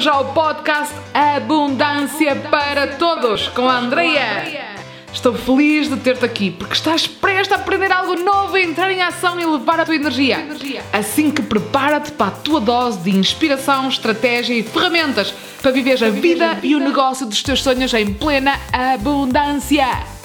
bem-vindos ao podcast Abundância para Todos com a Andreia. Estou feliz de ter-te aqui porque estás prestes a aprender algo novo, entrar em ação e levar a tua energia. Assim que prepara-te para a tua dose de inspiração, estratégia e ferramentas para viver a vida e o negócio dos teus sonhos em plena abundância.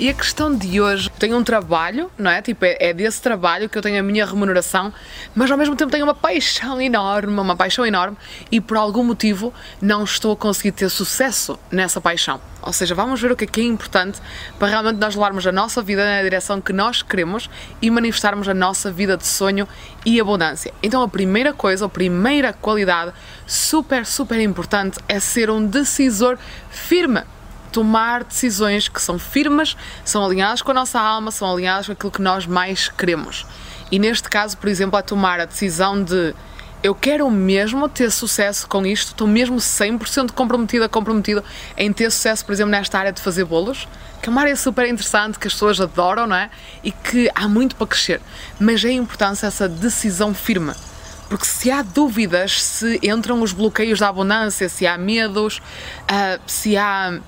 E a questão de hoje, tenho um trabalho, não é? Tipo, é, é, desse trabalho que eu tenho a minha remuneração, mas ao mesmo tempo tenho uma paixão enorme, uma paixão enorme, e por algum motivo não estou a conseguir ter sucesso nessa paixão. Ou seja, vamos ver o que é que é importante para realmente nós levarmos a nossa vida na direção que nós queremos e manifestarmos a nossa vida de sonho e abundância. Então, a primeira coisa, a primeira qualidade super, super importante é ser um decisor firme tomar decisões que são firmes, são alinhadas com a nossa alma, são alinhadas com aquilo que nós mais queremos. E neste caso, por exemplo, é tomar a decisão de eu quero mesmo ter sucesso com isto, estou mesmo 100% comprometida, comprometido em ter sucesso, por exemplo, nesta área de fazer bolos, que é uma área super interessante, que as pessoas adoram, não é? E que há muito para crescer. Mas é importante essa decisão firme. Porque se há dúvidas, se entram os bloqueios da abundância, se há medos, uh, se há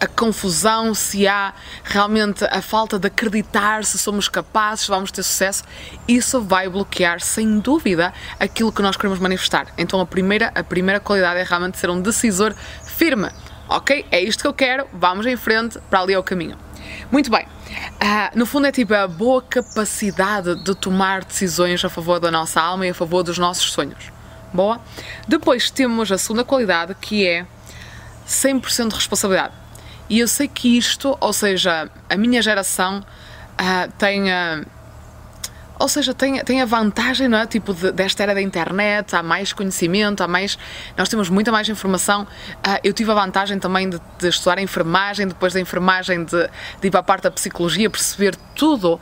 a confusão, se há realmente a falta de acreditar se somos capazes, se vamos ter sucesso, isso vai bloquear sem dúvida aquilo que nós queremos manifestar. Então a primeira, a primeira qualidade é realmente ser um decisor firme. Ok? É isto que eu quero, vamos em frente, para ali é o caminho. Muito bem. Uh, no fundo é tipo a boa capacidade de tomar decisões a favor da nossa alma e a favor dos nossos sonhos. Boa? Depois temos a segunda qualidade que é 100% de responsabilidade e eu sei que isto, ou seja, a minha geração uh, tem. Uh, ou seja, tem, tem a vantagem, não é? Tipo, de, desta era da internet, há mais conhecimento, há mais. Nós temos muita mais informação. Uh, eu tive a vantagem também de, de, estudar enfermagem, depois da enfermagem, de, de ir para a parte da psicologia, perceber tudo uh,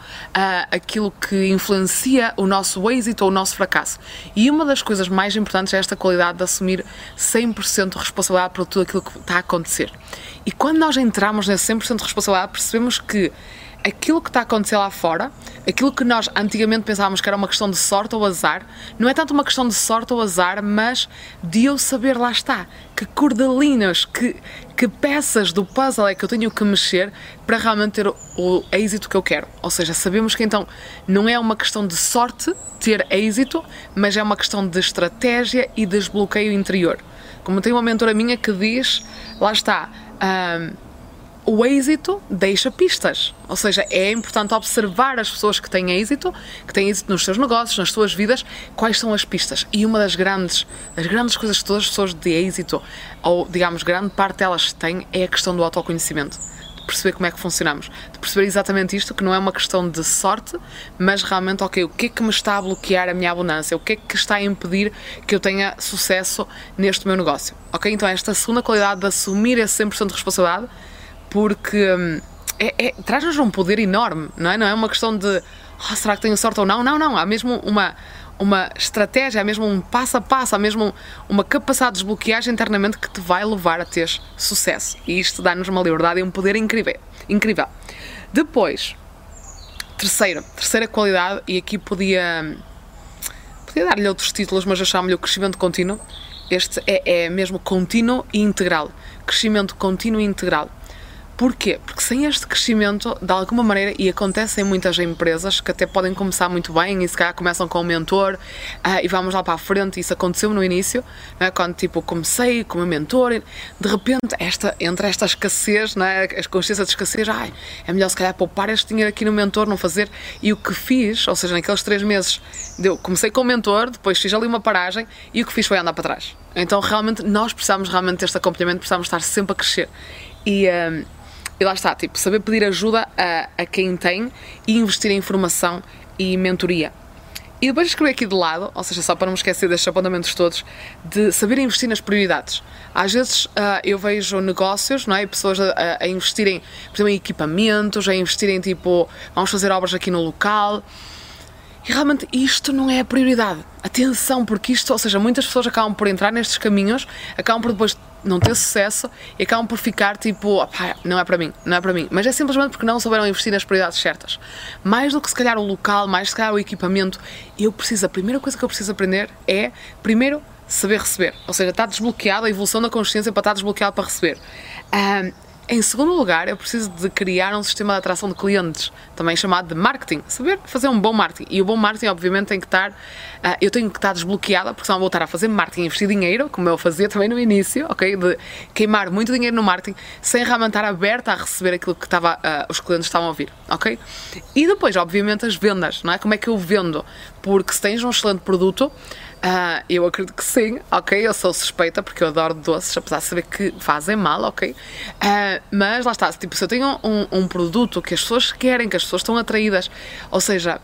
aquilo que influencia o nosso êxito ou o nosso fracasso. E uma das coisas mais importantes é esta qualidade de assumir 100% de responsabilidade por tudo aquilo que está a acontecer. E quando nós entramos nesse 100% de responsabilidade, percebemos que aquilo que está a acontecer lá fora, aquilo que nós antigamente pensávamos que era uma questão de sorte ou azar, não é tanto uma questão de sorte ou azar, mas de eu saber lá está, que cordelinas, que, que peças do puzzle é que eu tenho que mexer para realmente ter o, êxito que eu quero. Ou seja, sabemos que então não é uma questão de sorte ter êxito, mas é uma questão de estratégia e desbloqueio interior. Como tem uma mentora minha que diz, lá está, um, o êxito deixa pistas. Ou seja, é importante observar as pessoas que têm êxito, que têm êxito nos seus negócios, nas suas vidas, quais são as pistas. E uma das grandes, das grandes coisas que todas as pessoas de êxito, ou digamos, grande parte delas têm, é a questão do autoconhecimento. De perceber como é que funcionamos. De perceber exatamente isto, que não é uma questão de sorte, mas realmente, ok, o que é que me está a bloquear a minha abundância? O que é que está a impedir que eu tenha sucesso neste meu negócio? Ok? Então, esta segunda qualidade de assumir esse 100% de responsabilidade porque hum, é, é, traz-nos um poder enorme, não é? Não é uma questão de oh, será que tenho sorte ou não? Não, não, há mesmo uma, uma estratégia, há mesmo um passo a passo, há mesmo uma capacidade de desbloqueagem internamente que te vai levar a ter sucesso. E isto dá-nos uma liberdade e um poder incrível. incrível. Depois, terceira, terceira qualidade, e aqui podia, podia dar-lhe outros títulos, mas eu lhe o crescimento contínuo. Este é, é mesmo contínuo e integral. Crescimento contínuo e integral. Porquê? Porque sem este crescimento, de alguma maneira, e acontece em muitas empresas que até podem começar muito bem e se calhar começam com um mentor uh, e vamos lá para a frente, isso aconteceu no início, é? quando tipo comecei com meu mentor, de repente, esta, entre esta escassez, não é? a consciência de escassez, ai, é melhor se calhar poupar este dinheiro aqui no mentor, não fazer. E o que fiz, ou seja, naqueles três meses, deu, comecei com o mentor, depois fiz ali uma paragem e o que fiz foi andar para trás. Então, realmente, nós precisamos realmente deste acompanhamento, precisamos estar sempre a crescer. E. Uh, e lá está, tipo, saber pedir ajuda a, a quem tem e investir em informação e mentoria. E depois escrever aqui de lado, ou seja, só para não me esquecer destes apontamentos todos, de saber investir nas prioridades. Às vezes uh, eu vejo negócios, não é? Pessoas a, a, investirem, por exemplo, em equipamentos, a investirem tipo, vamos fazer obras aqui no local. E realmente isto não é a prioridade. Atenção, porque isto, ou seja, muitas pessoas acabam por entrar nestes caminhos, acabam por depois não ter sucesso e acabam por ficar tipo, não é para mim, não é para mim. Mas é simplesmente porque não souberam investir nas prioridades certas. Mais do que se calhar o local, mais se calhar o equipamento, eu preciso, a primeira coisa que eu preciso aprender é, primeiro, saber receber. Ou seja, está desbloqueado, a evolução da consciência para estar desbloqueado para receber. Um, em segundo lugar, eu preciso de criar um sistema de atração de clientes, também chamado de marketing. Saber fazer um bom marketing. E o bom marketing, obviamente, tem que estar. Uh, eu tenho que estar desbloqueada, porque senão vou estar a fazer marketing, investir dinheiro, como eu fazia também no início, ok? De queimar muito dinheiro no marketing, sem realmente estar aberta a receber aquilo que estava, uh, os clientes estavam a ouvir, ok? E depois, obviamente, as vendas, não é? Como é que eu vendo? Porque se tens um excelente produto, Uh, eu acredito que sim, ok? Eu sou suspeita porque eu adoro doces, apesar de saber que fazem mal, ok? Mas lá está, tipo, se eu tenho um, um, produto que as pessoas querem, que as pessoas estão atraídas, ou seja,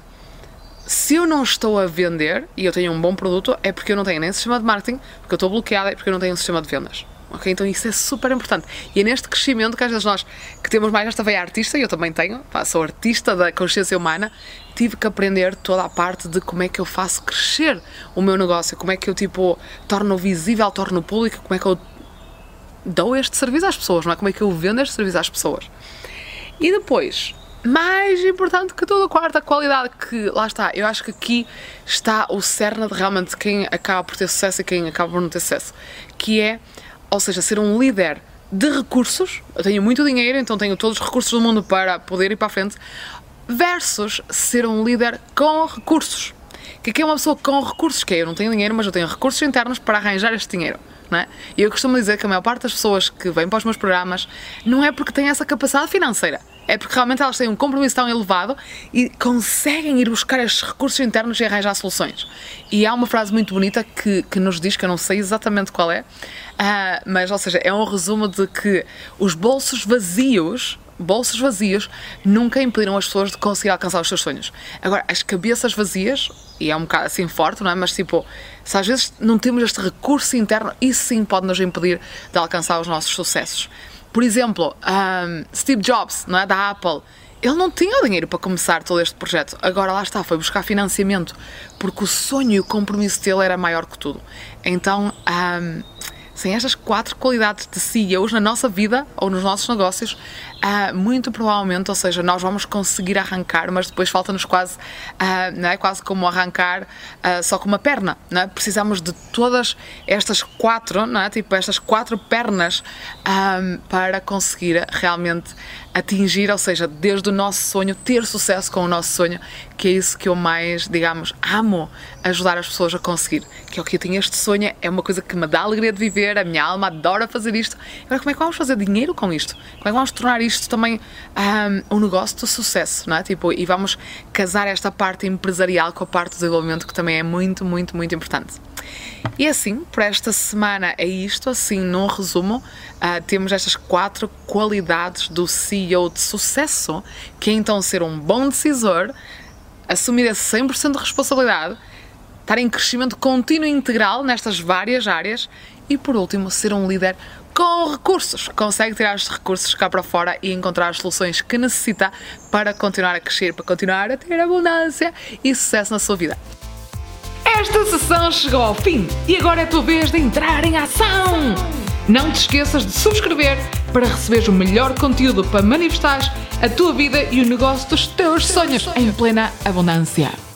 se eu não estou a vender e eu tenho um bom produto, é porque eu não tenho nem sistema de marketing, porque eu estou bloqueada, é porque eu não tenho um sistema de vendas. Ok? Então isso é super importante. E é neste crescimento que às vezes nós que temos mais esta veia artista, e eu também tenho, sou artista da consciência humana, tive que aprender toda a parte de como é que eu faço crescer o meu negócio, como é que eu tipo torno visível, torno público, como é que eu dou este serviço às pessoas, não é? Como é que eu vendo este serviço às pessoas. E depois, mais importante que tudo, a quarta qualidade, que lá está, eu acho que aqui está o cerne de realmente quem acaba por ter sucesso e quem acaba por não ter sucesso, que é ou seja, ser um líder de recursos, eu tenho muito dinheiro, então tenho todos os recursos do mundo para poder ir para a frente, versus ser um líder com recursos. Que aqui é uma pessoa com recursos, que é, eu não tenho dinheiro, mas eu tenho recursos internos para arranjar este dinheiro. É? E eu costumo dizer que a maior parte das pessoas que vêm para os meus programas não é porque têm essa capacidade financeira, é porque realmente elas têm um compromisso tão elevado e conseguem ir buscar estes recursos internos e arranjar soluções. E há uma frase muito bonita que, que nos diz, que eu não sei exatamente qual é, uh, mas, ou seja, é um resumo de que os bolsos vazios bolsos vazios nunca impediram as pessoas de conseguir alcançar os seus sonhos. Agora, as cabeças vazias, e é um bocado assim forte, não é? Mas tipo, se às vezes não temos este recurso interno, isso sim pode nos impedir de alcançar os nossos sucessos. Por exemplo, um, Steve Jobs, não é? Da Apple. Ele não tinha dinheiro para começar todo este projeto. Agora lá está, foi buscar financiamento, porque o sonho e o compromisso dele era maior que tudo. Então, um, sem estas quatro qualidades de CEOs na nossa vida ou nos nossos negócios, uh, muito provavelmente, ou seja, nós vamos conseguir arrancar, mas depois falta-nos quase, uh, não é? quase como arrancar uh, só com uma perna. Não é? Precisamos de todas estas quatro, não é? tipo estas quatro pernas um, para conseguir realmente atingir, ou seja, desde o nosso sonho, ter sucesso com o nosso sonho, que é isso que eu mais, digamos, amo ajudar as pessoas a conseguir. Que é o que eu tenho este sonho, é uma coisa que me dá alegria de viver, a minha alma adora fazer isto. Agora, como é que vamos fazer dinheiro com isto? Como é que vamos tornar isto também um, um negócio de sucesso, não é? Tipo, e vamos casar esta parte empresarial com a parte do desenvolvimento, que também é muito, muito, muito importante. E assim, para esta semana é isto, assim, num resumo, uh, temos estas quatro qualidades do CEO de sucesso, que é então ser um bom decisor, assumir esse 100% de responsabilidade, estar em crescimento contínuo e integral nestas várias áreas e, por último, ser um líder com recursos. Consegue tirar os recursos cá para fora e encontrar as soluções que necessita para continuar a crescer, para continuar a ter abundância e sucesso na sua vida. Esta sessão chegou ao fim e agora é a tua vez de entrar em ação! Não te esqueças de subscrever para receberes o melhor conteúdo para manifestar a tua vida e o negócio dos teus sonhos em plena abundância.